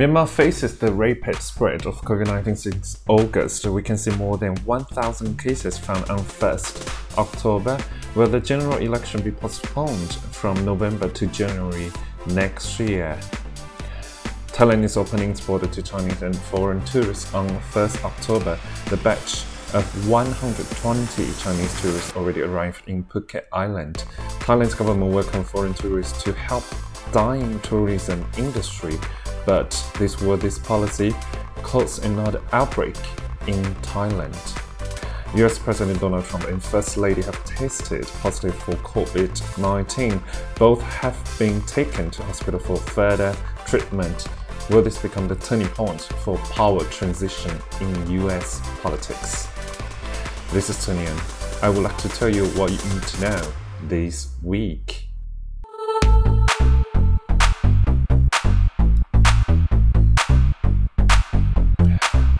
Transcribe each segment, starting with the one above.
Myanmar faces the rapid spread of COVID 19 since August. We can see more than 1,000 cases found on 1st October. Will the general election be postponed from November to January next year? Thailand is opening its border to Chinese and foreign tourists on 1st October. The batch of 120 Chinese tourists already arrived in Phuket Island. Thailand's government welcomed foreign tourists to help dying tourism industry but this war this policy caused another outbreak in Thailand. US President Donald Trump and First Lady have tested positive for COVID 19. Both have been taken to hospital for further treatment. Will this become the turning point for power transition in US politics? This is Tunian. I would like to tell you what you need to know this week.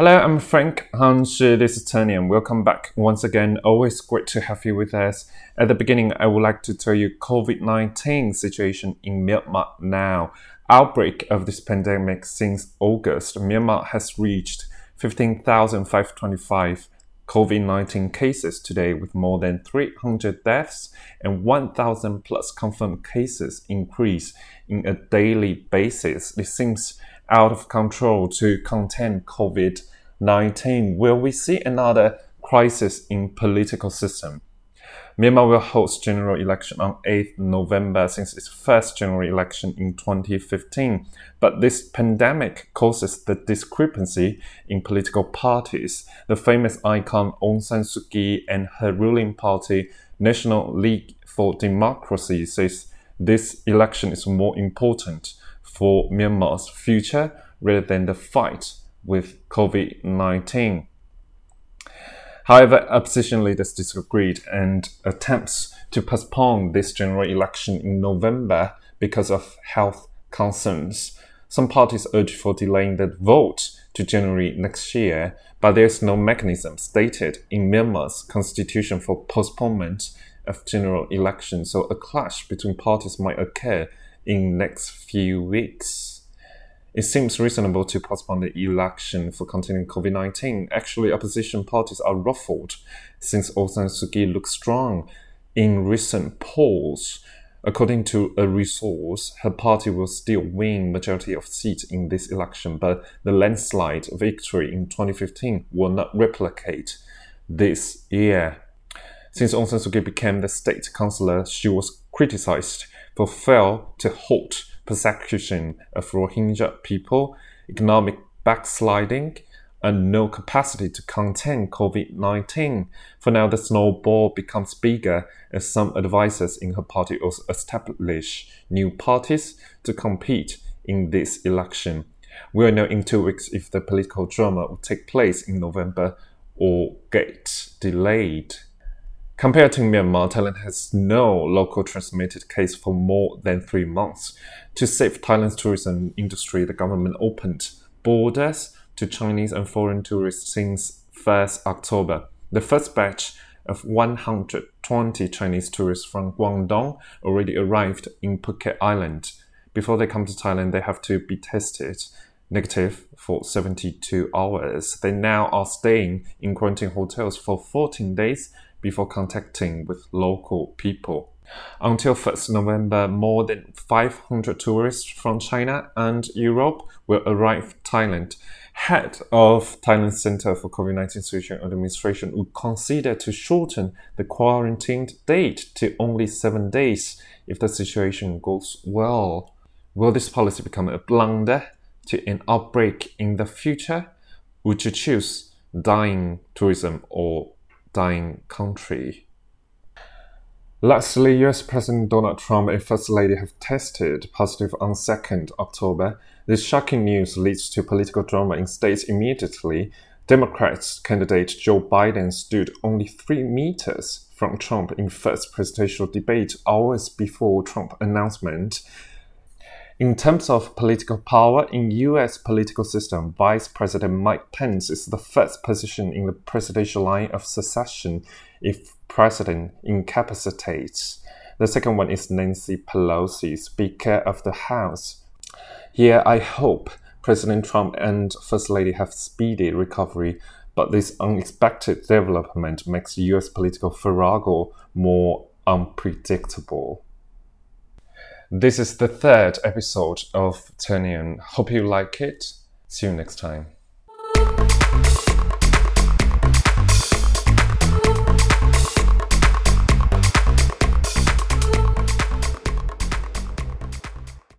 Hello, I'm Frank Hanshi. Uh, this is Tony, and welcome back once again. Always great to have you with us. At the beginning, I would like to tell you COVID-19 situation in Myanmar now. Outbreak of this pandemic since August, Myanmar has reached 15,525 COVID-19 cases today with more than 300 deaths and 1,000 plus confirmed cases increase in a daily basis. This seems out of control to contain COVID 19. Will we see another crisis in political system? Myanmar will host general election on 8th November since its first general election in 2015. But this pandemic causes the discrepancy in political parties. The famous icon Aung San Suu Kyi and her ruling party, National League for Democracy, says this election is more important for Myanmar's future rather than the fight with COVID 19. However, opposition leaders disagreed and attempts to postpone this general election in November because of health concerns. Some parties urge for delaying the vote to January next year, but there is no mechanism stated in Myanmar's constitution for postponement of general elections, so a clash between parties might occur in next few weeks. It seems reasonable to postpone the election for containing COVID 19. Actually, opposition parties are ruffled since Aung San Suu Kyi looks strong in recent polls. According to a resource, her party will still win majority of seats in this election, but the landslide victory in 2015 will not replicate this year. Since Aung San Suu Kyi became the state counsellor, she was criticized for fail to halt persecution of Rohingya people, economic backsliding, and no capacity to contain COVID 19. For now, the snowball becomes bigger as some advisors in her party also establish new parties to compete in this election. We'll know in two weeks if the political drama will take place in November or get delayed. Compared to Myanmar, Thailand has no local transmitted case for more than three months. To save Thailand's tourism industry, the government opened borders to Chinese and foreign tourists since 1st October. The first batch of 120 Chinese tourists from Guangdong already arrived in Phuket Island. Before they come to Thailand, they have to be tested negative for 72 hours. They now are staying in quarantine hotels for 14 days before contacting with local people. Until 1st November, more than 500 tourists from China and Europe will arrive Thailand. Head of Thailand Center for COVID-19 Situation Administration would consider to shorten the quarantine date to only seven days if the situation goes well. Will this policy become a blunder to an outbreak in the future? Would you choose dying tourism or dying country. Lastly, US President Donald Trump and First Lady have tested positive on 2nd October. This shocking news leads to political drama in states immediately. Democrats candidate Joe Biden stood only three meters from Trump in first presidential debate hours before Trump announcement in terms of political power in US political system, Vice President Mike Pence is the first position in the presidential line of succession if president incapacitates. The second one is Nancy Pelosi, Speaker of the House. Here I hope President Trump and First Lady have speedy recovery, but this unexpected development makes US political farrago more unpredictable. This is the third episode of Turnian. Hope you like it. See you next time.